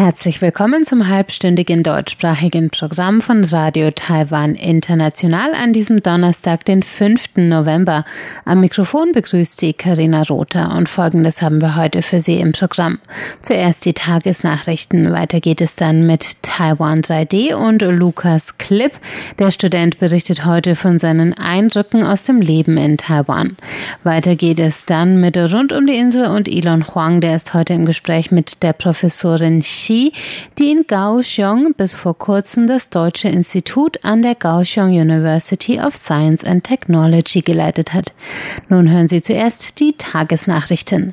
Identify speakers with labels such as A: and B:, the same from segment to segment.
A: Herzlich willkommen zum halbstündigen deutschsprachigen Programm von Radio Taiwan International an diesem Donnerstag, den 5. November. Am Mikrofon begrüßt Sie Karina Rother und Folgendes haben wir heute für Sie im Programm. Zuerst die Tagesnachrichten, weiter geht es dann mit Taiwan 3D und Lukas Klipp. Der Student berichtet heute von seinen Eindrücken aus dem Leben in Taiwan. Weiter geht es dann mit Rund um die Insel und Elon Huang, der ist heute im Gespräch mit der Professorin Xi Chi, die in Kaohsiung bis vor kurzem das Deutsche Institut an der Kaohsiung University of Science and Technology geleitet hat. Nun hören Sie zuerst die Tagesnachrichten.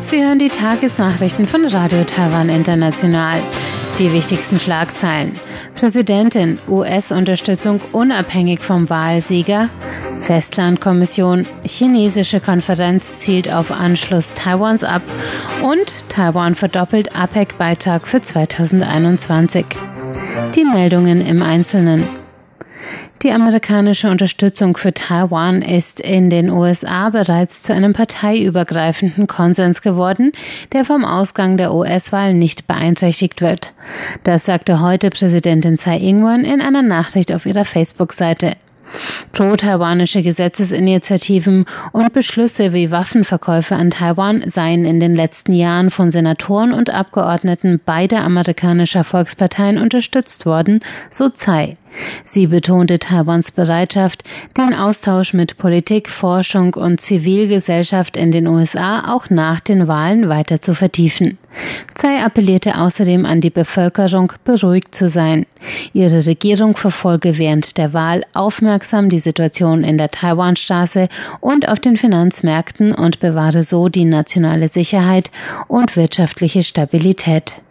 A: Sie hören die Tagesnachrichten von Radio Taiwan International. Die wichtigsten Schlagzeilen. Präsidentin, US-Unterstützung unabhängig vom Wahlsieger. Festlandkommission, chinesische Konferenz zielt auf Anschluss Taiwans ab. Und Taiwan verdoppelt APEC-Beitrag für 2021. Die Meldungen im Einzelnen. Die amerikanische Unterstützung für Taiwan ist in den USA bereits zu einem parteiübergreifenden Konsens geworden, der vom Ausgang der US-Wahl nicht beeinträchtigt wird. Das sagte heute Präsidentin Tsai Ing-wen in einer Nachricht auf ihrer Facebook-Seite. Pro-taiwanische Gesetzesinitiativen und Beschlüsse wie Waffenverkäufe an Taiwan seien in den letzten Jahren von Senatoren und Abgeordneten beider amerikanischer Volksparteien unterstützt worden, so Tsai. Sie betonte Taiwans Bereitschaft, den Austausch mit Politik, Forschung und Zivilgesellschaft in den USA auch nach den Wahlen weiter zu vertiefen. Tsai appellierte außerdem an die Bevölkerung, beruhigt zu sein. Ihre Regierung verfolge während der Wahl aufmerksam die Situation in der Taiwanstraße und auf den Finanzmärkten und bewahre so die nationale Sicherheit und wirtschaftliche Stabilität.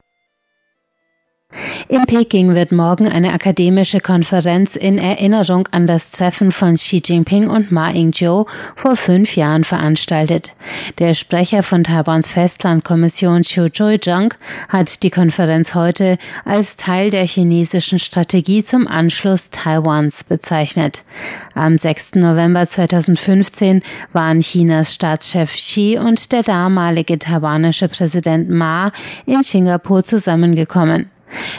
A: In Peking wird morgen eine akademische Konferenz in Erinnerung an das Treffen von Xi Jinping und Ma Ying-jeou vor fünf Jahren veranstaltet. Der Sprecher von Taiwans Festlandkommission Xiu Zhuizhang hat die Konferenz heute als Teil der chinesischen Strategie zum Anschluss Taiwans bezeichnet. Am 6. November 2015 waren Chinas Staatschef Xi und der damalige taiwanische Präsident Ma in Singapur zusammengekommen.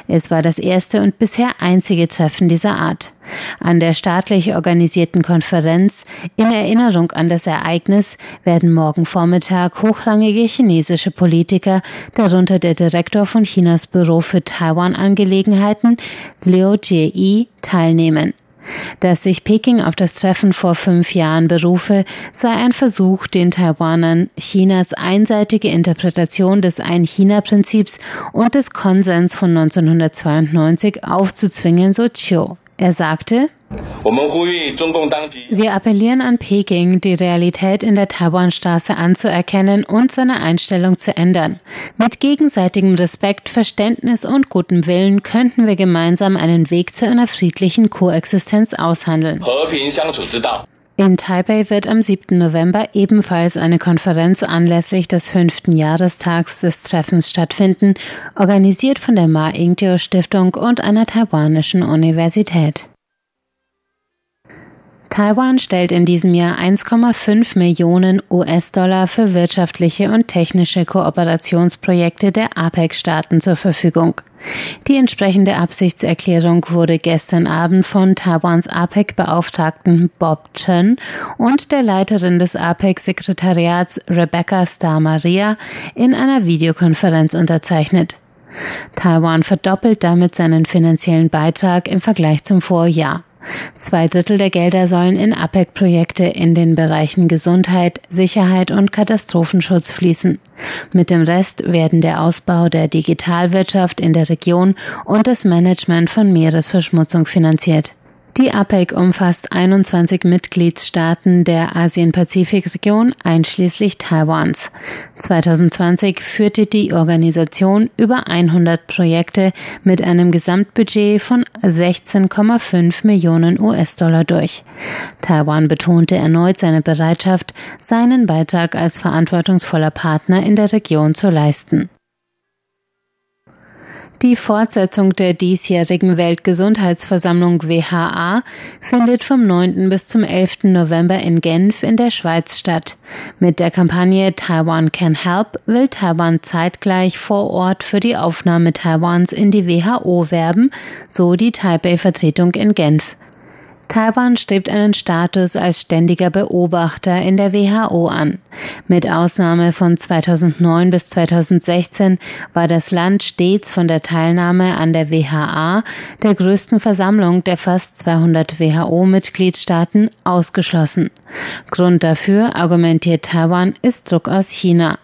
A: Es war das erste und bisher einzige Treffen dieser Art. An der staatlich organisierten Konferenz in Erinnerung an das Ereignis werden morgen Vormittag hochrangige chinesische Politiker, darunter der Direktor von Chinas Büro für Taiwan-Angelegenheiten, Liu Jie, teilnehmen. Dass sich Peking auf das Treffen vor fünf Jahren berufe, sei ein Versuch, den Taiwanern Chinas einseitige Interpretation des Ein-China-Prinzips und des Konsens von 1992 aufzuzwingen, so Chiu. Er sagte, wir appellieren an Peking, die Realität in der Taiwanstraße anzuerkennen und seine Einstellung zu ändern. Mit gegenseitigem Respekt, Verständnis und gutem Willen könnten wir gemeinsam einen Weg zu einer friedlichen Koexistenz aushandeln. In Taipei wird am 7. November ebenfalls eine Konferenz anlässlich des fünften Jahrestags des Treffens stattfinden, organisiert von der Ma Ying-jeou Stiftung und einer taiwanischen Universität. Taiwan stellt in diesem Jahr 1,5 Millionen US-Dollar für wirtschaftliche und technische Kooperationsprojekte der APEC-Staaten zur Verfügung. Die entsprechende Absichtserklärung wurde gestern Abend von Taiwans APEC-Beauftragten Bob Chen und der Leiterin des APEC-Sekretariats Rebecca Star Maria in einer Videokonferenz unterzeichnet. Taiwan verdoppelt damit seinen finanziellen Beitrag im Vergleich zum Vorjahr. Zwei Drittel der Gelder sollen in APEC-Projekte in den Bereichen Gesundheit, Sicherheit und Katastrophenschutz fließen. Mit dem Rest werden der Ausbau der Digitalwirtschaft in der Region und das Management von Meeresverschmutzung finanziert. Die APEC umfasst 21 Mitgliedstaaten der Asien-Pazifik-Region einschließlich Taiwans. 2020 führte die Organisation über 100 Projekte mit einem Gesamtbudget von 16,5 Millionen US-Dollar durch. Taiwan betonte erneut seine Bereitschaft, seinen Beitrag als verantwortungsvoller Partner in der Region zu leisten. Die Fortsetzung der diesjährigen Weltgesundheitsversammlung WHA findet vom 9. bis zum 11. November in Genf in der Schweiz statt. Mit der Kampagne Taiwan Can Help will Taiwan zeitgleich vor Ort für die Aufnahme Taiwans in die WHO werben, so die Taipei-Vertretung in Genf. Taiwan strebt einen Status als ständiger Beobachter in der WHO an. Mit Ausnahme von 2009 bis 2016 war das Land stets von der Teilnahme an der WHA, der größten Versammlung der fast 200 WHO-Mitgliedstaaten, ausgeschlossen. Grund dafür, argumentiert Taiwan, ist Druck aus China.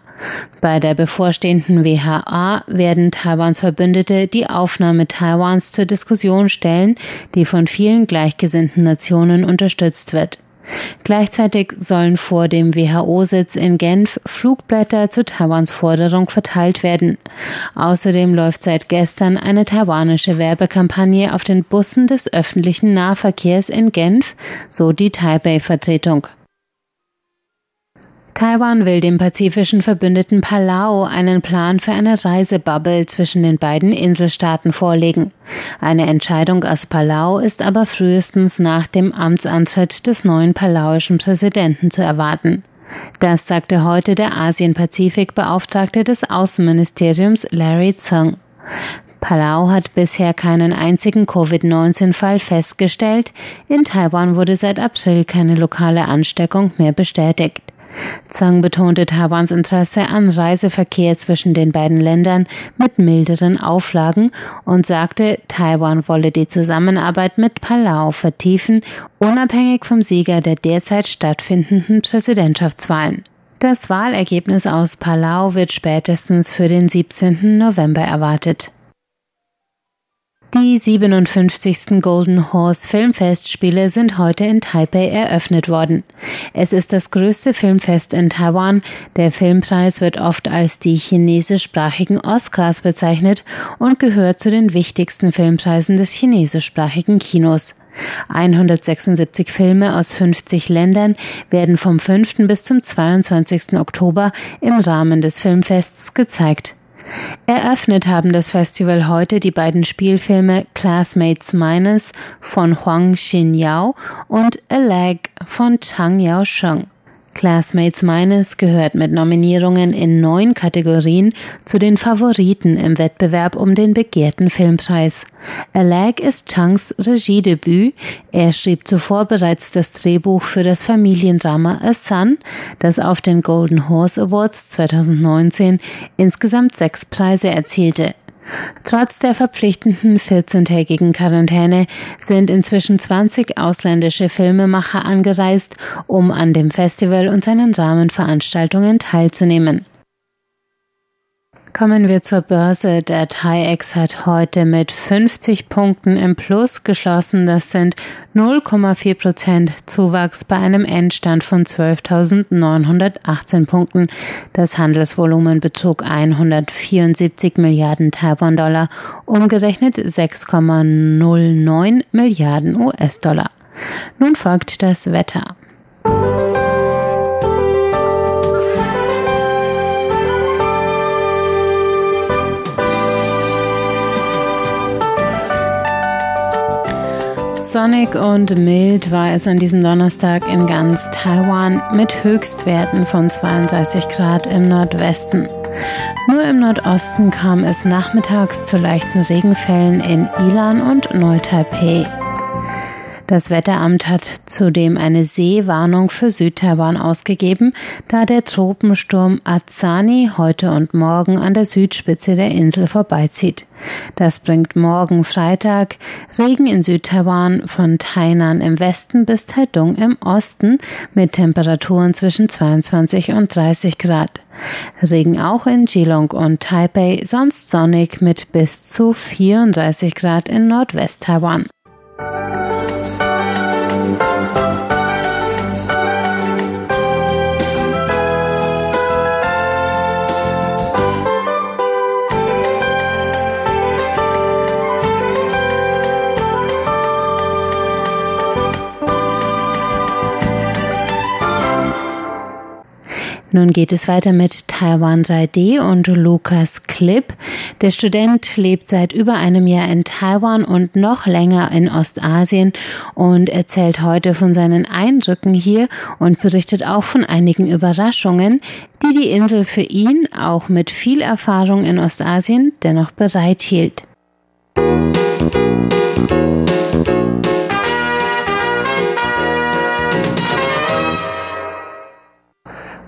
A: Bei der bevorstehenden WHA werden Taiwans Verbündete die Aufnahme Taiwans zur Diskussion stellen, die von vielen gleichgesinnten Nationen unterstützt wird. Gleichzeitig sollen vor dem WHO-Sitz in Genf Flugblätter zu Taiwans Forderung verteilt werden. Außerdem läuft seit gestern eine taiwanische Werbekampagne auf den Bussen des öffentlichen Nahverkehrs in Genf, so die Taipei-Vertretung. Taiwan will dem pazifischen Verbündeten Palau einen Plan für eine Reisebubble zwischen den beiden Inselstaaten vorlegen. Eine Entscheidung aus Palau ist aber frühestens nach dem Amtsantritt des neuen palauischen Präsidenten zu erwarten. Das sagte heute der Asien-Pazifik-Beauftragte des Außenministeriums Larry Tsung. Palau hat bisher keinen einzigen Covid-19-Fall festgestellt. In Taiwan wurde seit April keine lokale Ansteckung mehr bestätigt. Zhang betonte Taiwans Interesse an Reiseverkehr zwischen den beiden Ländern mit milderen Auflagen und sagte, Taiwan wolle die Zusammenarbeit mit Palau vertiefen, unabhängig vom Sieger der derzeit stattfindenden Präsidentschaftswahlen. Das Wahlergebnis aus Palau wird spätestens für den 17. November erwartet. Die 57. Golden Horse Filmfestspiele sind heute in Taipei eröffnet worden. Es ist das größte Filmfest in Taiwan. Der Filmpreis wird oft als die chinesischsprachigen Oscars bezeichnet und gehört zu den wichtigsten Filmpreisen des chinesischsprachigen Kinos. 176 Filme aus 50 Ländern werden vom 5. bis zum 22. Oktober im Rahmen des Filmfests gezeigt. Eröffnet haben das Festival heute die beiden Spielfilme Classmates Minus von Huang Xinyao und A Lag von Chang Yao Sheng. Classmates Minus gehört mit Nominierungen in neun Kategorien zu den Favoriten im Wettbewerb um den begehrten Filmpreis. A Lag ist Changs Regiedebüt. Er schrieb zuvor bereits das Drehbuch für das Familiendrama A Son, das auf den Golden Horse Awards 2019 insgesamt sechs Preise erzielte. Trotz der verpflichtenden 14-tägigen Quarantäne sind inzwischen 20 ausländische Filmemacher angereist, um an dem Festival und seinen Rahmenveranstaltungen teilzunehmen. Kommen wir zur Börse. Der TAIEX hat heute mit 50 Punkten im Plus geschlossen. Das sind 0,4 Prozent Zuwachs bei einem Endstand von 12.918 Punkten. Das Handelsvolumen betrug 174 Milliarden Taiwan-Dollar, umgerechnet 6,09 Milliarden US-Dollar. Nun folgt das Wetter. Sonnig und mild war es an diesem Donnerstag in ganz Taiwan mit Höchstwerten von 32 Grad im Nordwesten. Nur im Nordosten kam es nachmittags zu leichten Regenfällen in Ilan und Neu-Taipei. Das Wetteramt hat zudem eine Seewarnung für Südtaiwan ausgegeben, da der Tropensturm Azani heute und morgen an der Südspitze der Insel vorbeizieht. Das bringt morgen Freitag Regen in Südtaiwan von Tainan im Westen bis Taidung im Osten mit Temperaturen zwischen 22 und 30 Grad. Regen auch in Geelong und Taipei, sonst sonnig mit bis zu 34 Grad in Nordwest-Taiwan. Nun geht es weiter mit Taiwan 3D und Lukas Clip. Der Student lebt seit über einem Jahr in Taiwan und noch länger in Ostasien und erzählt heute von seinen Eindrücken hier und berichtet auch von einigen Überraschungen, die die Insel für ihn auch mit viel Erfahrung in Ostasien dennoch bereithielt.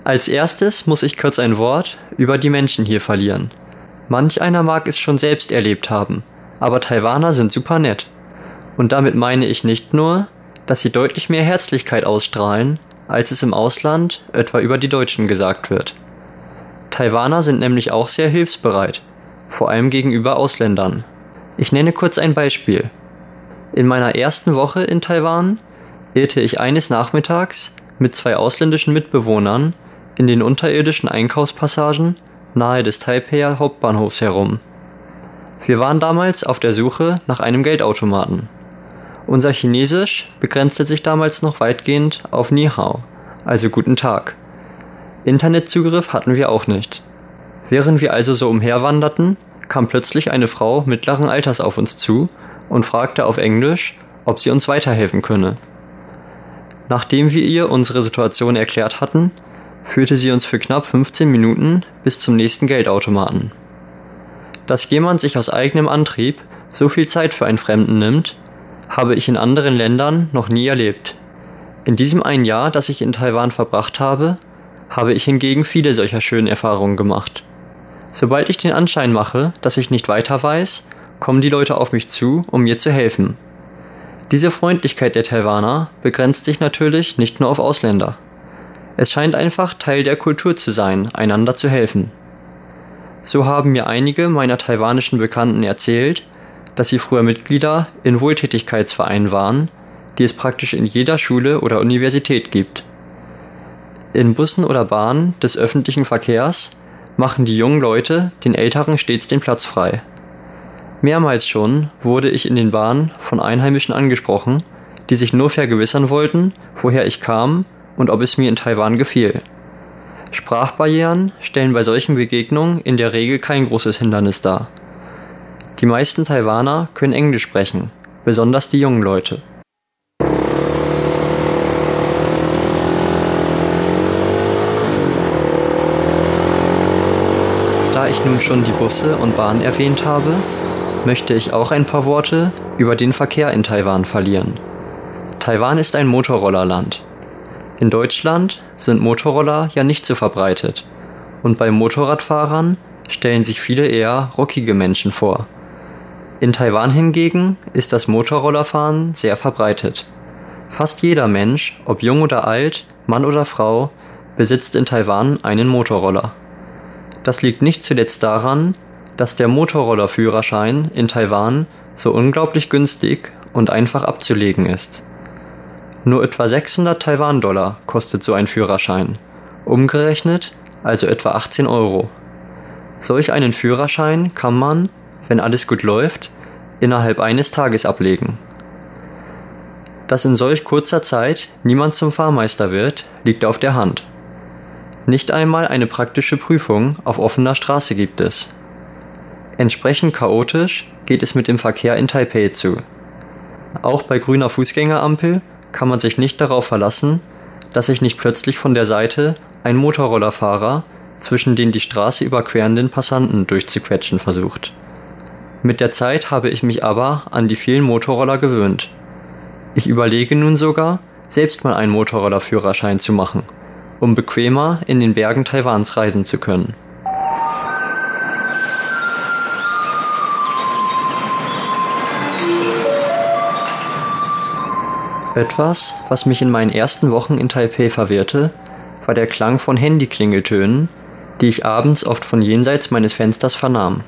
B: Als erstes muss ich kurz ein Wort über die Menschen hier verlieren. Manch einer mag es schon selbst erlebt haben, aber Taiwaner sind super nett. Und damit meine ich nicht nur, dass sie deutlich mehr Herzlichkeit ausstrahlen, als es im Ausland etwa über die Deutschen gesagt wird. Taiwaner sind nämlich auch sehr hilfsbereit, vor allem gegenüber Ausländern. Ich nenne kurz ein Beispiel. In meiner ersten Woche in Taiwan irrte ich eines Nachmittags mit zwei ausländischen Mitbewohnern in den unterirdischen Einkaufspassagen nahe des Taipeier Hauptbahnhofs herum. Wir waren damals auf der Suche nach einem Geldautomaten. Unser Chinesisch begrenzte sich damals noch weitgehend auf Ni Hao, also guten Tag. Internetzugriff hatten wir auch nicht. Während wir also so umherwanderten, kam plötzlich eine Frau mittleren Alters auf uns zu und fragte auf Englisch, ob sie uns weiterhelfen könne. Nachdem wir ihr unsere Situation erklärt hatten, führte sie uns für knapp 15 Minuten bis zum nächsten Geldautomaten. Dass jemand sich aus eigenem Antrieb so viel Zeit für einen Fremden nimmt, habe ich in anderen Ländern noch nie erlebt. In diesem einen Jahr, das ich in Taiwan verbracht habe, habe ich hingegen viele solcher schönen Erfahrungen gemacht. Sobald ich den Anschein mache, dass ich nicht weiter weiß, kommen die Leute auf mich zu, um mir zu helfen. Diese Freundlichkeit der Taiwaner begrenzt sich natürlich nicht nur auf Ausländer. Es scheint einfach Teil der Kultur zu sein, einander zu helfen. So haben mir einige meiner taiwanischen Bekannten erzählt, dass sie früher Mitglieder in Wohltätigkeitsvereinen waren, die es praktisch in jeder Schule oder Universität gibt. In Bussen oder Bahnen des öffentlichen Verkehrs machen die jungen Leute den Älteren stets den Platz frei. Mehrmals schon wurde ich in den Bahnen von Einheimischen angesprochen, die sich nur vergewissern wollten, woher ich kam und ob es mir in Taiwan gefiel. Sprachbarrieren stellen bei solchen Begegnungen in der Regel kein großes Hindernis dar. Die meisten Taiwaner können Englisch sprechen, besonders die jungen Leute. Da ich nun schon die Busse und Bahnen erwähnt habe, möchte ich auch ein paar Worte über den Verkehr in Taiwan verlieren. Taiwan ist ein Motorrollerland. In Deutschland sind Motorroller ja nicht so verbreitet und bei Motorradfahrern stellen sich viele eher rockige Menschen vor. In Taiwan hingegen ist das Motorrollerfahren sehr verbreitet. Fast jeder Mensch, ob jung oder alt, Mann oder Frau, besitzt in Taiwan einen Motorroller. Das liegt nicht zuletzt daran, dass der Motorrollerführerschein in Taiwan so unglaublich günstig und einfach abzulegen ist. Nur etwa 600 Taiwan-Dollar kostet so ein Führerschein. Umgerechnet also etwa 18 Euro. Solch einen Führerschein kann man, wenn alles gut läuft, innerhalb eines Tages ablegen. Dass in solch kurzer Zeit niemand zum Fahrmeister wird, liegt auf der Hand. Nicht einmal eine praktische Prüfung auf offener Straße gibt es. Entsprechend chaotisch geht es mit dem Verkehr in Taipei zu. Auch bei grüner Fußgängerampel kann man sich nicht darauf verlassen, dass sich nicht plötzlich von der Seite ein Motorrollerfahrer zwischen den die Straße überquerenden Passanten durchzuquetschen versucht. Mit der Zeit habe ich mich aber an die vielen Motorroller gewöhnt. Ich überlege nun sogar, selbst mal einen Motorrollerführerschein zu machen, um bequemer in den Bergen Taiwans reisen zu können. Etwas, was mich in meinen ersten Wochen in Taipei verwirrte, war der Klang von Handyklingeltönen, die ich abends oft von jenseits meines Fensters vernahm.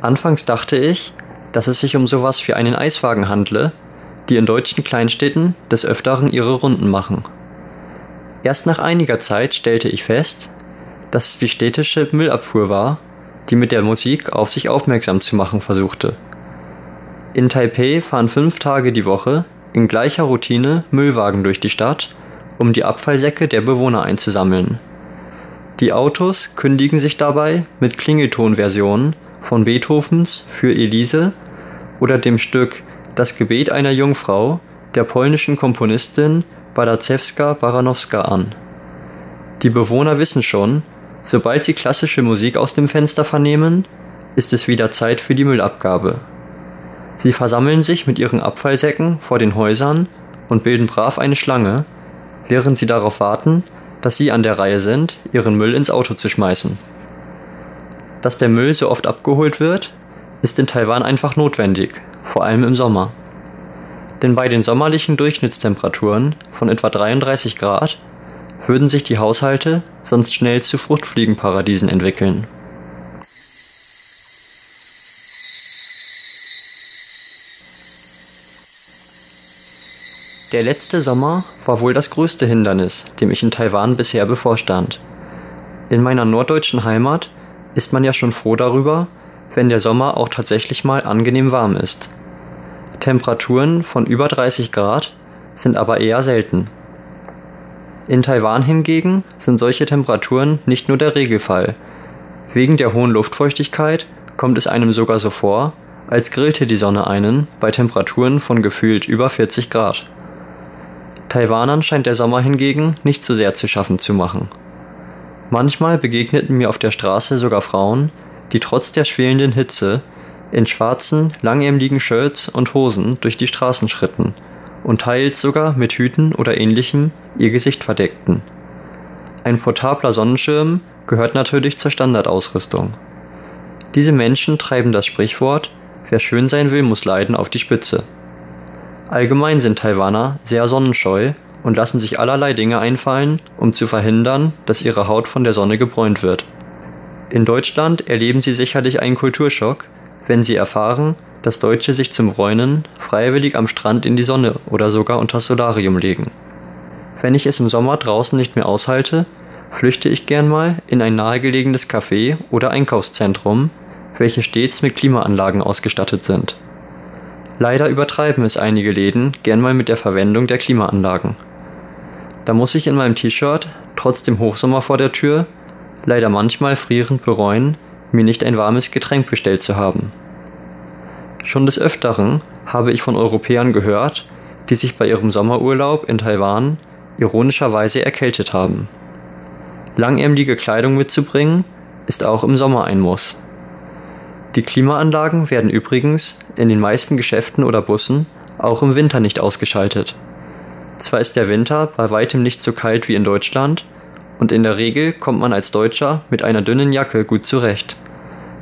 B: Anfangs dachte ich, dass es sich um sowas wie einen Eiswagen handle, die in deutschen Kleinstädten des Öfteren ihre Runden machen. Erst nach einiger Zeit stellte ich fest, dass es die städtische Müllabfuhr war, die mit der Musik auf sich aufmerksam zu machen versuchte. In Taipei fahren fünf Tage die Woche in gleicher Routine Müllwagen durch die Stadt, um die Abfallsäcke der Bewohner einzusammeln. Die Autos kündigen sich dabei mit Klingeltonversionen von Beethovens Für Elise oder dem Stück Das Gebet einer Jungfrau der polnischen Komponistin Badacewska Baranowska an. Die Bewohner wissen schon, sobald sie klassische Musik aus dem Fenster vernehmen, ist es wieder Zeit für die Müllabgabe. Sie versammeln sich mit ihren Abfallsäcken vor den Häusern und bilden brav eine Schlange, während sie darauf warten, dass sie an der Reihe sind, ihren Müll ins Auto zu schmeißen. Dass der Müll so oft abgeholt wird, ist in Taiwan einfach notwendig, vor allem im Sommer. Denn bei den sommerlichen Durchschnittstemperaturen von etwa 33 Grad würden sich die Haushalte sonst schnell zu Fruchtfliegenparadiesen entwickeln. Der letzte Sommer war wohl das größte Hindernis, dem ich in Taiwan bisher bevorstand. In meiner norddeutschen Heimat ist man ja schon froh darüber, wenn der Sommer auch tatsächlich mal angenehm warm ist. Temperaturen von über 30 Grad sind aber eher selten. In Taiwan hingegen sind solche Temperaturen nicht nur der Regelfall. Wegen der hohen Luftfeuchtigkeit kommt es einem sogar so vor, als grillte die Sonne einen bei Temperaturen von gefühlt über 40 Grad. Taiwanern scheint der Sommer hingegen nicht so sehr zu schaffen zu machen. Manchmal begegneten mir auf der Straße sogar Frauen, die trotz der schwelenden Hitze in schwarzen, langärmeligen Shirts und Hosen durch die Straßen schritten und teils sogar mit Hüten oder ähnlichem ihr Gesicht verdeckten. Ein portabler Sonnenschirm gehört natürlich zur Standardausrüstung. Diese Menschen treiben das Sprichwort, wer schön sein will, muss leiden auf die Spitze. Allgemein sind Taiwaner sehr sonnenscheu und lassen sich allerlei Dinge einfallen, um zu verhindern, dass ihre Haut von der Sonne gebräunt wird. In Deutschland erleben sie sicherlich einen Kulturschock, wenn sie erfahren, dass Deutsche sich zum Bräunen freiwillig am Strand in die Sonne oder sogar unter Solarium legen. Wenn ich es im Sommer draußen nicht mehr aushalte, flüchte ich gern mal in ein nahegelegenes Café oder Einkaufszentrum, welche stets mit Klimaanlagen ausgestattet sind. Leider übertreiben es einige Läden gern mal mit der Verwendung der Klimaanlagen. Da muss ich in meinem T-Shirt, trotz dem Hochsommer vor der Tür, leider manchmal frierend bereuen, mir nicht ein warmes Getränk bestellt zu haben. Schon des Öfteren habe ich von Europäern gehört, die sich bei ihrem Sommerurlaub in Taiwan ironischerweise erkältet haben. Langärmelige Kleidung mitzubringen, ist auch im Sommer ein Muss. Die Klimaanlagen werden übrigens in den meisten Geschäften oder Bussen auch im Winter nicht ausgeschaltet. Zwar ist der Winter bei weitem nicht so kalt wie in Deutschland, und in der Regel kommt man als Deutscher mit einer dünnen Jacke gut zurecht.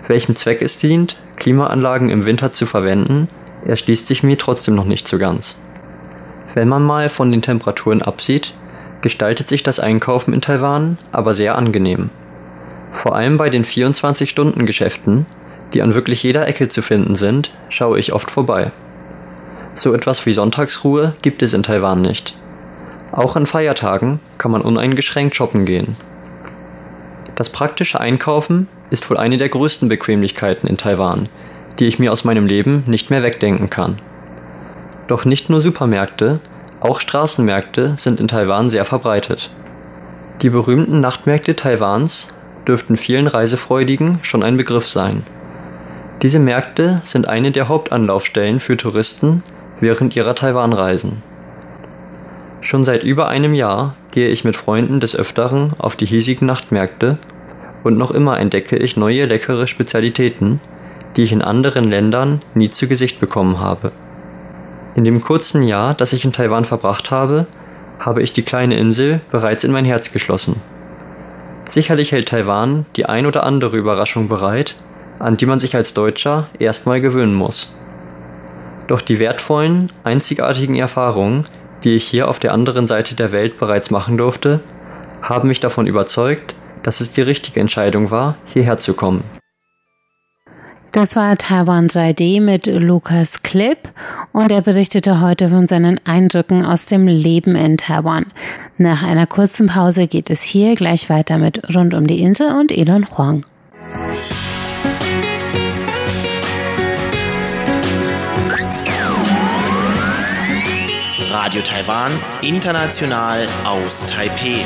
B: Welchem Zweck es dient, Klimaanlagen im Winter zu verwenden, erschließt sich mir trotzdem noch nicht so ganz. Wenn man mal von den Temperaturen absieht, gestaltet sich das Einkaufen in Taiwan aber sehr angenehm. Vor allem bei den 24-Stunden-Geschäften die an wirklich jeder Ecke zu finden sind, schaue ich oft vorbei. So etwas wie Sonntagsruhe gibt es in Taiwan nicht. Auch an Feiertagen kann man uneingeschränkt shoppen gehen. Das praktische Einkaufen ist wohl eine der größten Bequemlichkeiten in Taiwan, die ich mir aus meinem Leben nicht mehr wegdenken kann. Doch nicht nur Supermärkte, auch Straßenmärkte sind in Taiwan sehr verbreitet. Die berühmten Nachtmärkte Taiwans dürften vielen Reisefreudigen schon ein Begriff sein. Diese Märkte sind eine der Hauptanlaufstellen für Touristen während ihrer Taiwan-Reisen. Schon seit über einem Jahr gehe ich mit Freunden des Öfteren auf die hiesigen Nachtmärkte und noch immer entdecke ich neue leckere Spezialitäten, die ich in anderen Ländern nie zu Gesicht bekommen habe. In dem kurzen Jahr, das ich in Taiwan verbracht habe, habe ich die kleine Insel bereits in mein Herz geschlossen. Sicherlich hält Taiwan die ein oder andere Überraschung bereit, an die man sich als Deutscher erstmal gewöhnen muss. Doch die wertvollen, einzigartigen Erfahrungen, die ich hier auf der anderen Seite der Welt bereits machen durfte, haben mich davon überzeugt, dass es die richtige Entscheidung war, hierher zu kommen.
A: Das war Taiwan 3D mit Lukas Klipp und er berichtete heute von seinen Eindrücken aus dem Leben in Taiwan. Nach einer kurzen Pause geht es hier gleich weiter mit Rund um die Insel und Elon Huang.
C: Radio Taiwan, international aus Taipei.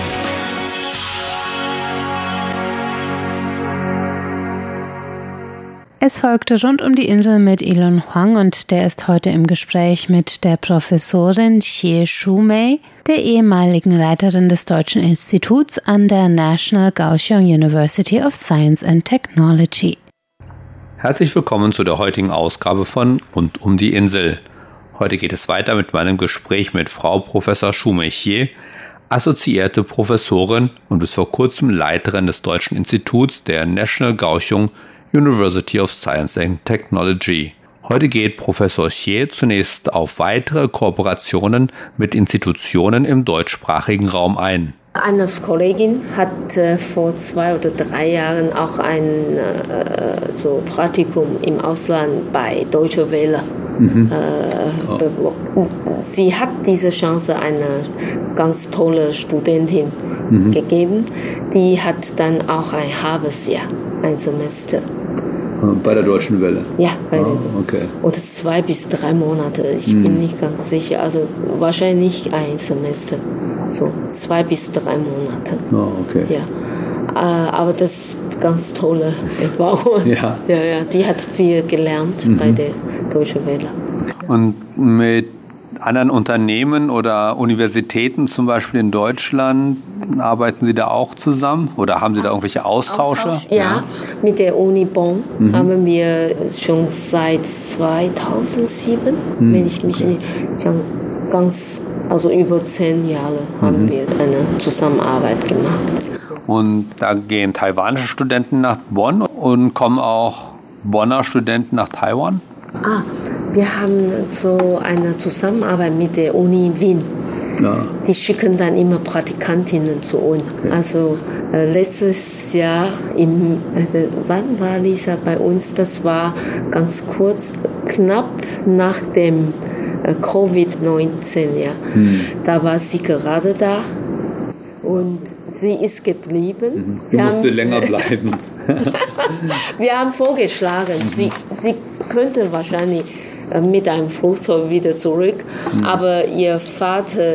A: Es folgte rund um die Insel mit Elon Huang und der ist heute im Gespräch mit der Professorin Xie Shumei, der ehemaligen Leiterin des Deutschen Instituts an der National Kaohsiung University of Science and Technology.
D: Herzlich willkommen zu der heutigen Ausgabe von Rund um die Insel. Heute geht es weiter mit meinem Gespräch mit Frau Professor Shumei Xie, assoziierte Professorin und bis vor kurzem Leiterin des Deutschen Instituts der National Kaohsiung University of Science and Technology. Heute geht Professor Xie zunächst auf weitere Kooperationen mit Institutionen im deutschsprachigen Raum ein.
E: Eine Kollegin hat äh, vor zwei oder drei Jahren auch ein äh, so Praktikum im Ausland bei Deutsche Welle mhm. äh, oh. Sie hat diese Chance eine ganz tolle Studentin mhm. gegeben. Die hat dann auch ein halbes Jahr, ein Semester
D: bei der Deutschen Welle?
E: Ja, bei
D: ah,
E: der
D: okay.
E: Oder zwei bis drei Monate, ich mhm. bin nicht ganz sicher. Also wahrscheinlich ein Semester. So zwei bis drei Monate.
D: Ah, okay.
E: Ja. Äh, aber das ist ganz tolle Erfahrung.
D: Ja.
E: ja, ja. Die hat viel gelernt mhm. bei der Deutschen Welle.
D: Und mit anderen Unternehmen oder Universitäten, zum Beispiel in Deutschland, arbeiten Sie da auch zusammen oder haben Sie da irgendwelche Austausche?
E: Austausch, ja. ja. mit der Uni Bonn mhm. haben wir schon seit 2007, mhm. wenn ich mich okay. nicht ganz, also über zehn Jahre haben mhm. wir eine Zusammenarbeit gemacht.
D: Und da gehen taiwanische Studenten nach Bonn und kommen auch Bonner Studenten nach Taiwan?
E: Ah, wir haben so eine Zusammenarbeit mit der Uni Wien. Ja. Die schicken dann immer Praktikantinnen zu uns. Okay. Also äh, letztes Jahr, im, äh, wann war Lisa bei uns? Das war ganz kurz, knapp nach dem äh, Covid-19. Ja. Hm. Da war sie gerade da und sie ist geblieben.
D: Mhm. Sie wir musste haben, länger bleiben.
E: wir haben vorgeschlagen, mhm. sie, sie könnte wahrscheinlich mit einem Flugzeug wieder zurück. Mhm. Aber ihr Vater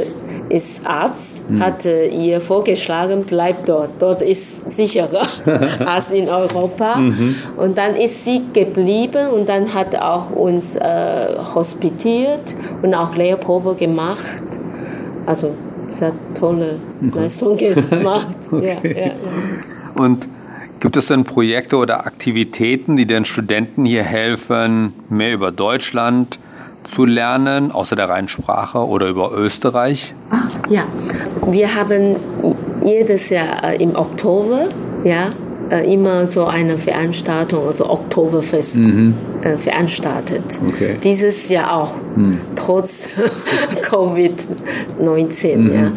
E: ist Arzt, mhm. hat ihr vorgeschlagen, bleibt dort. Dort ist sicherer als in Europa. Mhm. Und dann ist sie geblieben und dann hat auch uns äh, hospitiert und auch Lehrprobe gemacht. Also sie hat tolle mhm. Leistung gemacht.
D: okay. ja, ja, ja. Und Gibt es denn Projekte oder Aktivitäten, die den Studenten hier helfen, mehr über Deutschland zu lernen, außer der reinen Sprache oder über Österreich?
E: Ah, ja, wir haben jedes Jahr äh, im Oktober ja, äh, immer so eine Veranstaltung, also Oktoberfest, mhm. Äh, veranstaltet. Okay. Dieses Jahr auch, mhm. trotz Covid-19. Mhm. Ja.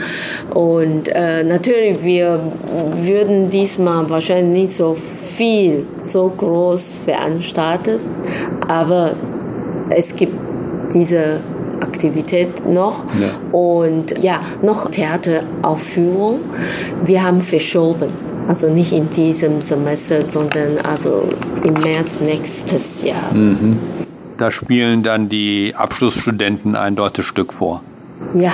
E: Und äh, natürlich, wir würden diesmal wahrscheinlich nicht so viel, so groß veranstaltet, aber es gibt diese Aktivität noch ja. und ja, noch Theateraufführung. Wir haben verschoben. Also nicht in diesem Semester, sondern also im März nächstes Jahr. Mhm.
D: Da spielen dann die Abschlussstudenten ein deutsches Stück vor.
E: Ja.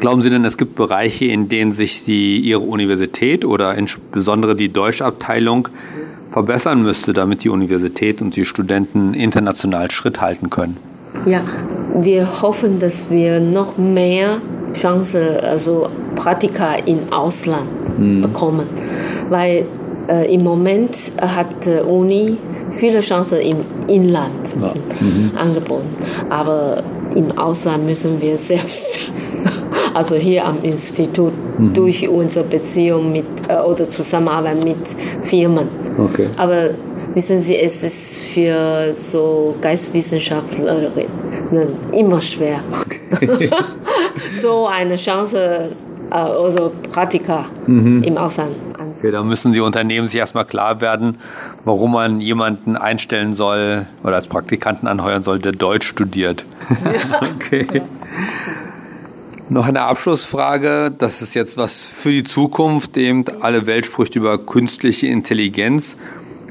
D: Glauben Sie denn, es gibt Bereiche, in denen sich die, Ihre Universität oder insbesondere die Deutschabteilung verbessern müsste, damit die Universität und die Studenten international Schritt halten können?
E: Ja, wir hoffen, dass wir noch mehr Chancen, also Praktika im Ausland mhm. bekommen. Weil äh, im Moment hat die Uni viele Chancen im Inland ja. mhm. angeboten. Aber im Ausland müssen wir selbst, also hier am Institut, mhm. durch unsere Beziehung mit äh, oder Zusammenarbeit mit Firmen.
D: Okay.
E: Aber wissen Sie, es ist für so Geistwissenschaftlerinnen immer schwer. Okay. so eine Chance äh, also Praktika mhm. im Ausland
D: Okay, da müssen die Unternehmen sich erstmal klar werden, warum man jemanden einstellen soll oder als Praktikanten anheuern soll, der Deutsch studiert. Ja. okay. Noch eine Abschlussfrage. Das ist jetzt was für die Zukunft. Eben alle Welt spricht über künstliche Intelligenz.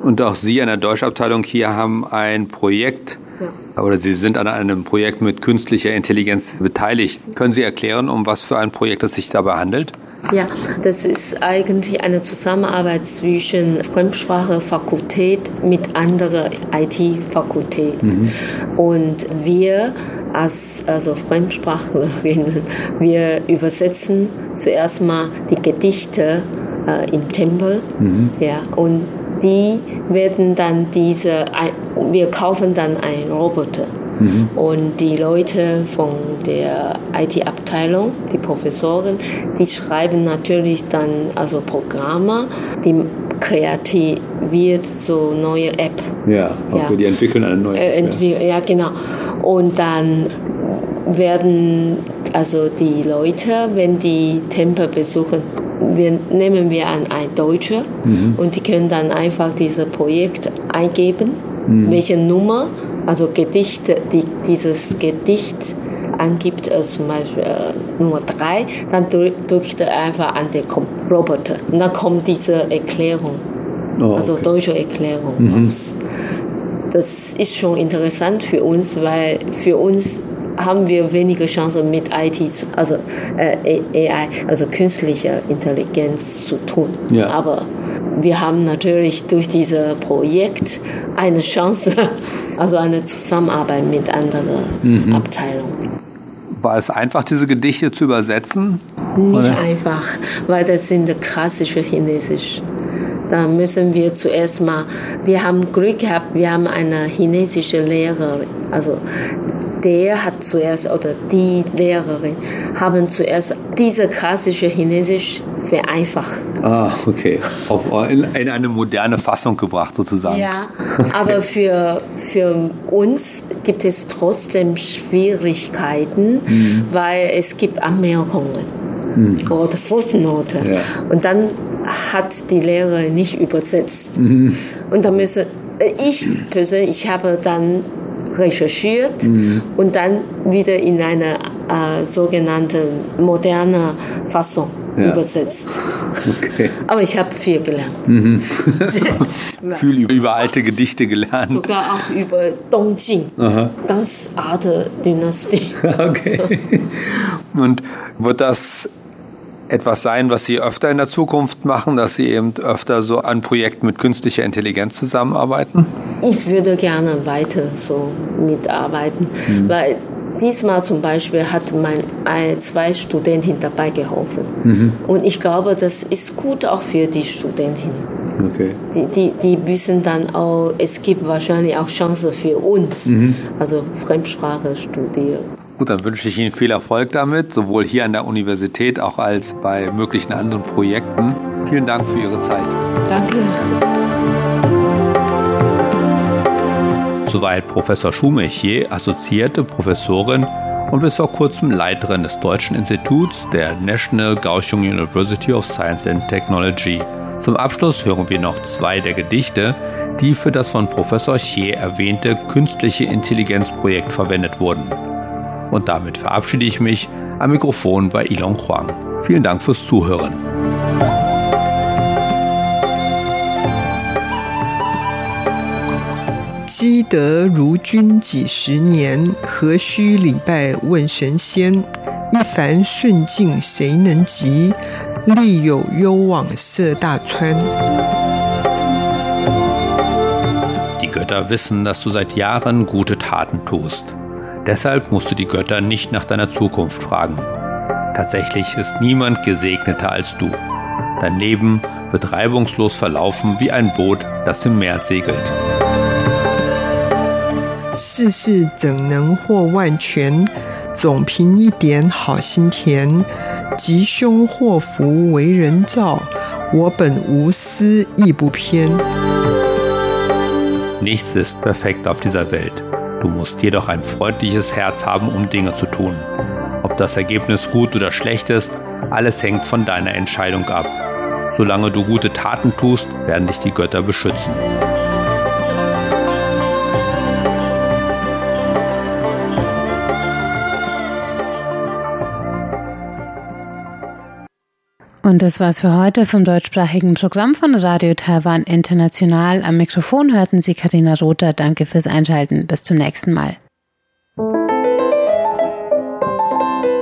D: Und auch Sie an der Deutschabteilung hier haben ein Projekt ja. oder Sie sind an einem Projekt mit künstlicher Intelligenz beteiligt. Können Sie erklären, um was für ein Projekt es sich dabei handelt?
E: Ja, das ist eigentlich eine Zusammenarbeit zwischen Fremdsprache-Fakultät mit anderen IT-Fakultäten. Mhm. Und wir als also Fremdsprachlerinnen, wir übersetzen zuerst mal die Gedichte äh, im Tempel. Mhm. Ja, und die werden dann diese, wir kaufen dann einen Roboter. Mhm. Und die Leute von der IT-Abteilung, die Professoren, die schreiben natürlich dann also Programme, die kreativiert so neue App.
D: Ja, okay, ja. die entwickeln eine neue
E: äh, App. Ja. ja, genau. Und dann werden also die Leute, wenn die Tempel besuchen, wir, nehmen wir an ein Deutscher mhm. und die können dann einfach dieses Projekt eingeben, mhm. welche Nummer, also Gedichte, die, dieses Gedicht angibt, äh, zum Beispiel äh, Nummer drei, dann drückt er einfach an den Roboter und dann kommt diese Erklärung, oh, also okay. deutsche Erklärung mhm. raus. Das ist schon interessant für uns, weil für uns haben wir weniger Chancen mit IT, also äh, AI, also künstlicher Intelligenz zu tun. Ja. Aber wir haben natürlich durch dieses Projekt eine Chance, also eine Zusammenarbeit mit anderen mhm. Abteilungen.
D: War es einfach, diese Gedichte zu übersetzen?
E: Nicht Oder? einfach, weil das sind klassische Chinesisch. Da müssen wir zuerst mal, wir haben Glück gehabt, wir haben eine chinesische Lehrerin, also der hat zuerst oder die Lehrerin haben zuerst diese klassische Chinesisch vereinfacht.
D: Ah, okay. Auf, in, in, eine moderne Fassung gebracht sozusagen.
E: Ja, aber für, für uns gibt es trotzdem Schwierigkeiten, mhm. weil es gibt Anmerkungen mhm. oder Fußnoten. Ja. Und dann hat die Lehrerin nicht übersetzt. Mhm. Und dann müssen äh, ich persönlich, ich habe dann recherchiert mhm. und dann wieder in eine äh, sogenannte moderne Fassung ja. übersetzt. Okay. Aber ich habe viel gelernt. Mhm.
D: viel über, über, alte Gedichte gelernt.
E: Sogar auch über Dongjing, Aha. das alte Dynastie.
D: okay. Und wird das etwas sein, was Sie öfter in der Zukunft machen, dass Sie eben öfter so an Projekten mit künstlicher Intelligenz zusammenarbeiten?
E: Ich würde gerne weiter so mitarbeiten, mhm. weil diesmal zum Beispiel hat mein zwei Studentinnen dabei geholfen. Mhm. Und ich glaube, das ist gut auch für die Studentinnen. Okay. Die, die, die wissen dann auch, es gibt wahrscheinlich auch Chancen für uns, mhm. also Fremdsprache studieren.
D: Gut, dann wünsche ich Ihnen viel Erfolg damit, sowohl hier an der Universität auch als bei möglichen anderen Projekten. Vielen Dank für Ihre Zeit.
E: Danke.
D: Soweit Professor Schumechier, assoziierte Professorin und bis vor kurzem Leiterin des Deutschen Instituts der National Kaohsiung University of Science and Technology. Zum Abschluss hören wir noch zwei der Gedichte, die für das von Professor Xie erwähnte künstliche Intelligenzprojekt verwendet wurden. Und damit verabschiede ich mich. Am Mikrofon bei Ilon Huang. Vielen Dank fürs Zuhören.
F: 积德如君几十年，何须礼拜问神仙？一帆顺境谁能及？力有攸往涉大川。
D: Die Götter wissen, dass du seit Jahren gute Taten tust. Deshalb musst du die Götter nicht nach deiner Zukunft fragen. Tatsächlich ist niemand gesegneter als du. Dein Leben wird reibungslos verlaufen wie ein Boot, das im Meer segelt.
F: 世事怎能获万全？总凭一点好心田。吉凶祸福为人造，我本无私亦不偏。
D: Nichts ist perfekt auf dieser Welt. Du musst jedoch ein freundliches Herz haben, um Dinge zu tun. Ob das Ergebnis gut oder schlecht ist, alles hängt von deiner Entscheidung ab. Solange du gute Taten tust, werden dich die Götter beschützen.
A: Und das war's für heute vom deutschsprachigen Programm von Radio Taiwan International. Am Mikrofon hörten Sie Karina Rother. Danke fürs Einschalten. Bis zum nächsten Mal.